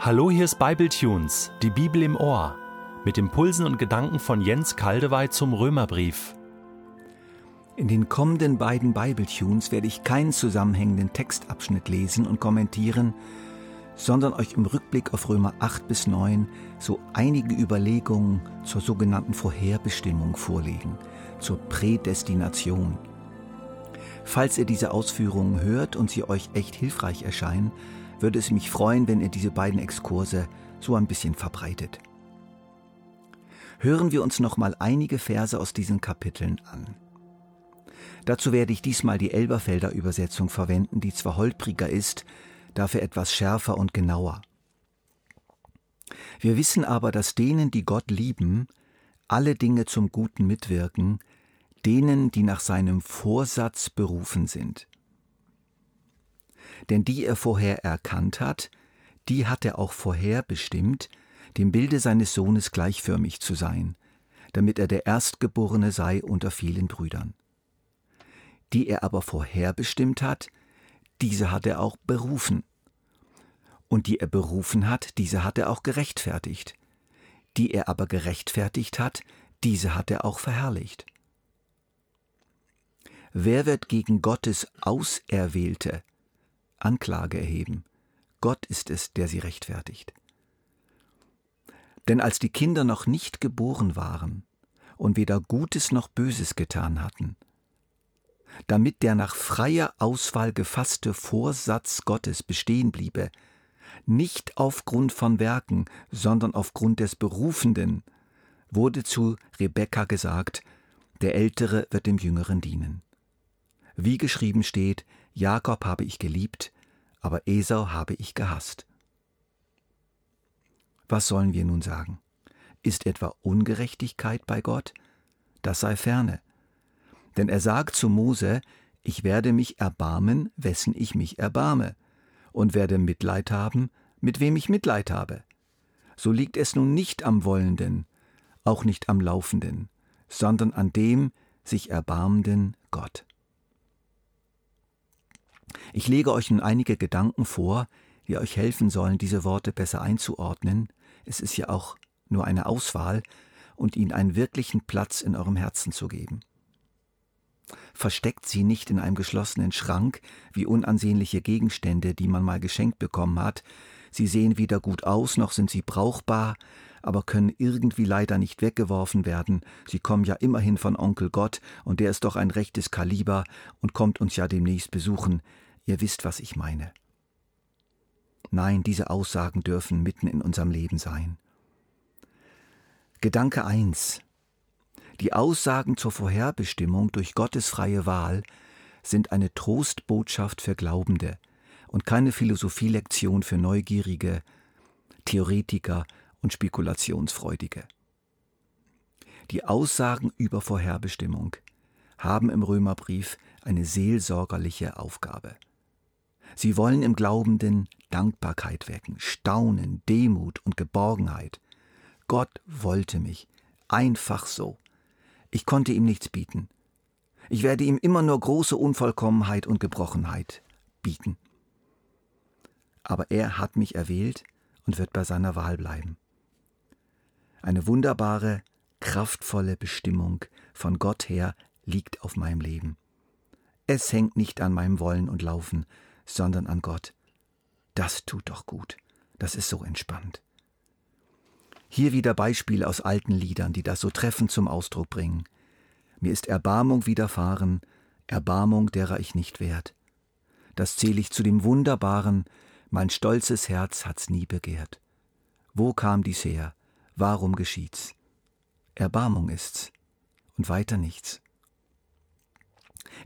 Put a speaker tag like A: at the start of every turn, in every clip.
A: Hallo, hier ist Bibletunes, die Bibel im Ohr, mit Impulsen und Gedanken von Jens Kaldewey zum Römerbrief.
B: In den kommenden beiden Bibletunes werde ich keinen zusammenhängenden Textabschnitt lesen und kommentieren, sondern euch im Rückblick auf Römer 8 bis 9 so einige Überlegungen zur sogenannten Vorherbestimmung vorlegen, zur Prädestination. Falls ihr diese Ausführungen hört und sie euch echt hilfreich erscheinen, würde es mich freuen, wenn ihr diese beiden Exkurse so ein bisschen verbreitet. Hören wir uns noch mal einige Verse aus diesen Kapiteln an. Dazu werde ich diesmal die Elberfelder Übersetzung verwenden, die zwar holpriger ist, dafür etwas schärfer und genauer. Wir wissen aber, dass denen, die Gott lieben, alle Dinge zum Guten mitwirken, denen, die nach seinem Vorsatz berufen sind denn die er vorher erkannt hat, die hat er auch vorher bestimmt, dem Bilde seines Sohnes gleichförmig zu sein, damit er der Erstgeborene sei unter vielen Brüdern. Die er aber vorher bestimmt hat, diese hat er auch berufen. Und die er berufen hat, diese hat er auch gerechtfertigt. Die er aber gerechtfertigt hat, diese hat er auch verherrlicht. Wer wird gegen Gottes Auserwählte, Anklage erheben. Gott ist es, der sie rechtfertigt. Denn als die Kinder noch nicht geboren waren und weder Gutes noch Böses getan hatten, damit der nach freier Auswahl gefasste Vorsatz Gottes bestehen bliebe, nicht aufgrund von Werken, sondern aufgrund des Berufenden, wurde zu Rebekka gesagt, der Ältere wird dem Jüngeren dienen. Wie geschrieben steht, Jakob habe ich geliebt, aber Esau habe ich gehasst. Was sollen wir nun sagen? Ist etwa Ungerechtigkeit bei Gott? Das sei ferne. Denn er sagt zu Mose, ich werde mich erbarmen, wessen ich mich erbarme, und werde Mitleid haben, mit wem ich Mitleid habe. So liegt es nun nicht am Wollenden, auch nicht am Laufenden, sondern an dem sich erbarmenden Gott. Ich lege euch nun einige Gedanken vor, die euch helfen sollen, diese Worte besser einzuordnen. Es ist ja auch nur eine Auswahl und ihnen einen wirklichen Platz in eurem Herzen zu geben. Versteckt sie nicht in einem geschlossenen Schrank wie unansehnliche Gegenstände, die man mal geschenkt bekommen hat. Sie sehen weder gut aus, noch sind sie brauchbar, aber können irgendwie leider nicht weggeworfen werden. Sie kommen ja immerhin von Onkel Gott, und der ist doch ein rechtes Kaliber und kommt uns ja demnächst besuchen. Ihr wisst, was ich meine. Nein, diese Aussagen dürfen mitten in unserem Leben sein. Gedanke 1. Die Aussagen zur Vorherbestimmung durch Gottes freie Wahl sind eine Trostbotschaft für Glaubende und keine Philosophielektion für Neugierige, Theoretiker und Spekulationsfreudige. Die Aussagen über Vorherbestimmung haben im Römerbrief eine seelsorgerliche Aufgabe. Sie wollen im Glaubenden Dankbarkeit wecken, Staunen, Demut und Geborgenheit. Gott wollte mich, einfach so. Ich konnte ihm nichts bieten. Ich werde ihm immer nur große Unvollkommenheit und Gebrochenheit bieten. Aber er hat mich erwählt und wird bei seiner Wahl bleiben. Eine wunderbare, kraftvolle Bestimmung von Gott her liegt auf meinem Leben. Es hängt nicht an meinem Wollen und Laufen, sondern an Gott. Das tut doch gut. Das ist so entspannt. Hier wieder Beispiele aus alten Liedern, die das so treffend zum Ausdruck bringen. Mir ist Erbarmung widerfahren, Erbarmung, derer ich nicht wert. Das zähle ich zu dem Wunderbaren, mein stolzes Herz hat's nie begehrt. Wo kam dies her? Warum geschieht's? Erbarmung ist's und weiter nichts.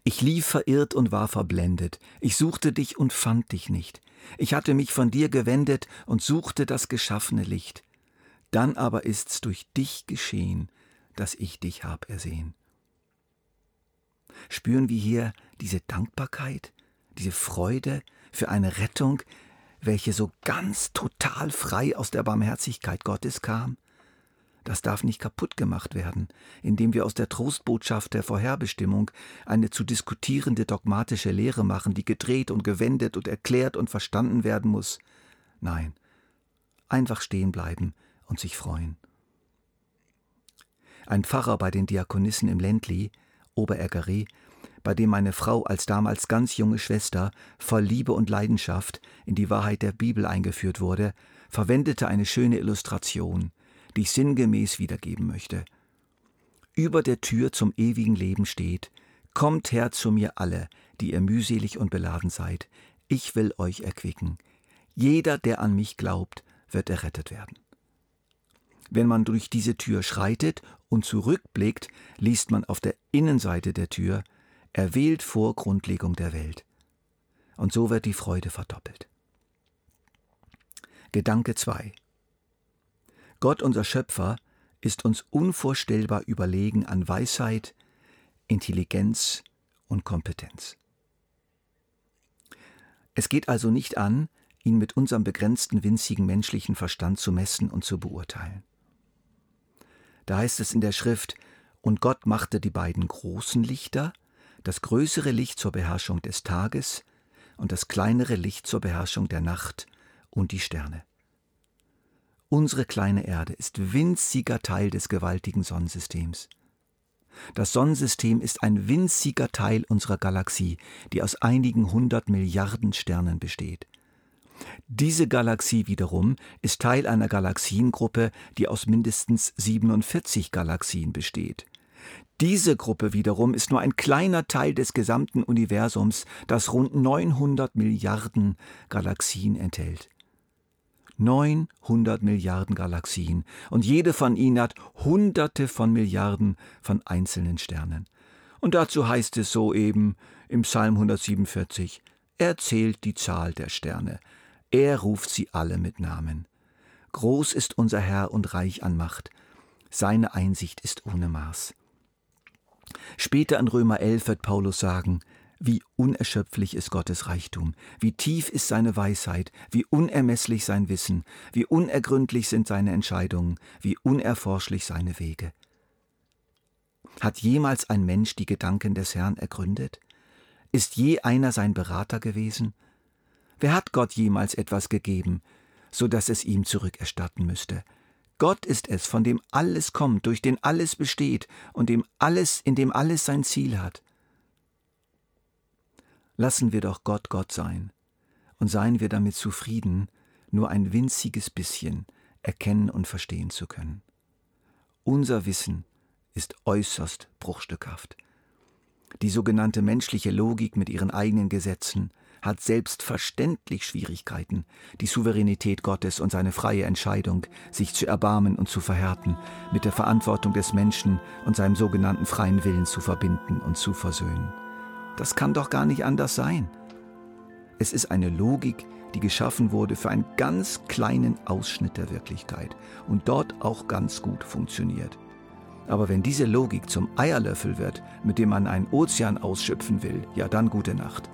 B: Ich lief verirrt und war verblendet. Ich suchte dich und fand dich nicht. Ich hatte mich von dir gewendet und suchte das geschaffene Licht. Dann aber ist's durch dich geschehen, dass ich dich hab ersehen. Spüren wir hier diese Dankbarkeit, diese Freude für eine Rettung, welche so ganz total frei aus der Barmherzigkeit Gottes kam? Das darf nicht kaputt gemacht werden, indem wir aus der Trostbotschaft der Vorherbestimmung eine zu diskutierende dogmatische Lehre machen, die gedreht und gewendet und erklärt und verstanden werden muss. Nein, einfach stehen bleiben und sich freuen. Ein Pfarrer bei den Diakonissen im Ländli, Oberägeri, bei dem meine Frau als damals ganz junge Schwester voll Liebe und Leidenschaft in die Wahrheit der Bibel eingeführt wurde, verwendete eine schöne Illustration, die ich sinngemäß wiedergeben möchte. Über der Tür zum ewigen Leben steht, Kommt her zu mir alle, die ihr mühselig und beladen seid, ich will euch erquicken. Jeder, der an mich glaubt, wird errettet werden. Wenn man durch diese Tür schreitet und zurückblickt, liest man auf der Innenseite der Tür, erwählt vor Grundlegung der Welt. Und so wird die Freude verdoppelt. Gedanke 2 Gott, unser Schöpfer, ist uns unvorstellbar überlegen an Weisheit, Intelligenz und Kompetenz. Es geht also nicht an, ihn mit unserem begrenzten, winzigen menschlichen Verstand zu messen und zu beurteilen. Da heißt es in der Schrift, und Gott machte die beiden großen Lichter, das größere Licht zur Beherrschung des Tages und das kleinere Licht zur Beherrschung der Nacht und die Sterne. Unsere kleine Erde ist winziger Teil des gewaltigen Sonnensystems. Das Sonnensystem ist ein winziger Teil unserer Galaxie, die aus einigen hundert Milliarden Sternen besteht. Diese Galaxie wiederum ist Teil einer Galaxiengruppe, die aus mindestens 47 Galaxien besteht. Diese Gruppe wiederum ist nur ein kleiner Teil des gesamten Universums, das rund 900 Milliarden Galaxien enthält. 900 Milliarden Galaxien und jede von ihnen hat Hunderte von Milliarden von einzelnen Sternen. Und dazu heißt es soeben im Psalm 147, er zählt die Zahl der Sterne, er ruft sie alle mit Namen. Groß ist unser Herr und reich an Macht, seine Einsicht ist ohne Maß. Später in Römer 11 wird Paulus sagen, wie unerschöpflich ist Gottes Reichtum, wie tief ist seine Weisheit, wie unermesslich sein Wissen, wie unergründlich sind seine Entscheidungen, wie unerforschlich seine Wege. Hat jemals ein Mensch die Gedanken des Herrn ergründet? Ist je einer sein Berater gewesen? Wer hat Gott jemals etwas gegeben, so dass es ihm zurückerstatten müsste? Gott ist es, von dem alles kommt, durch den alles besteht und dem alles, in dem alles sein Ziel hat. Lassen wir doch Gott Gott sein und seien wir damit zufrieden, nur ein winziges bisschen erkennen und verstehen zu können. Unser Wissen ist äußerst bruchstückhaft. Die sogenannte menschliche Logik mit ihren eigenen Gesetzen hat selbstverständlich Schwierigkeiten, die Souveränität Gottes und seine freie Entscheidung, sich zu erbarmen und zu verhärten, mit der Verantwortung des Menschen und seinem sogenannten freien Willen zu verbinden und zu versöhnen. Das kann doch gar nicht anders sein. Es ist eine Logik, die geschaffen wurde für einen ganz kleinen Ausschnitt der Wirklichkeit und dort auch ganz gut funktioniert. Aber wenn diese Logik zum Eierlöffel wird, mit dem man einen Ozean ausschöpfen will, ja dann gute Nacht.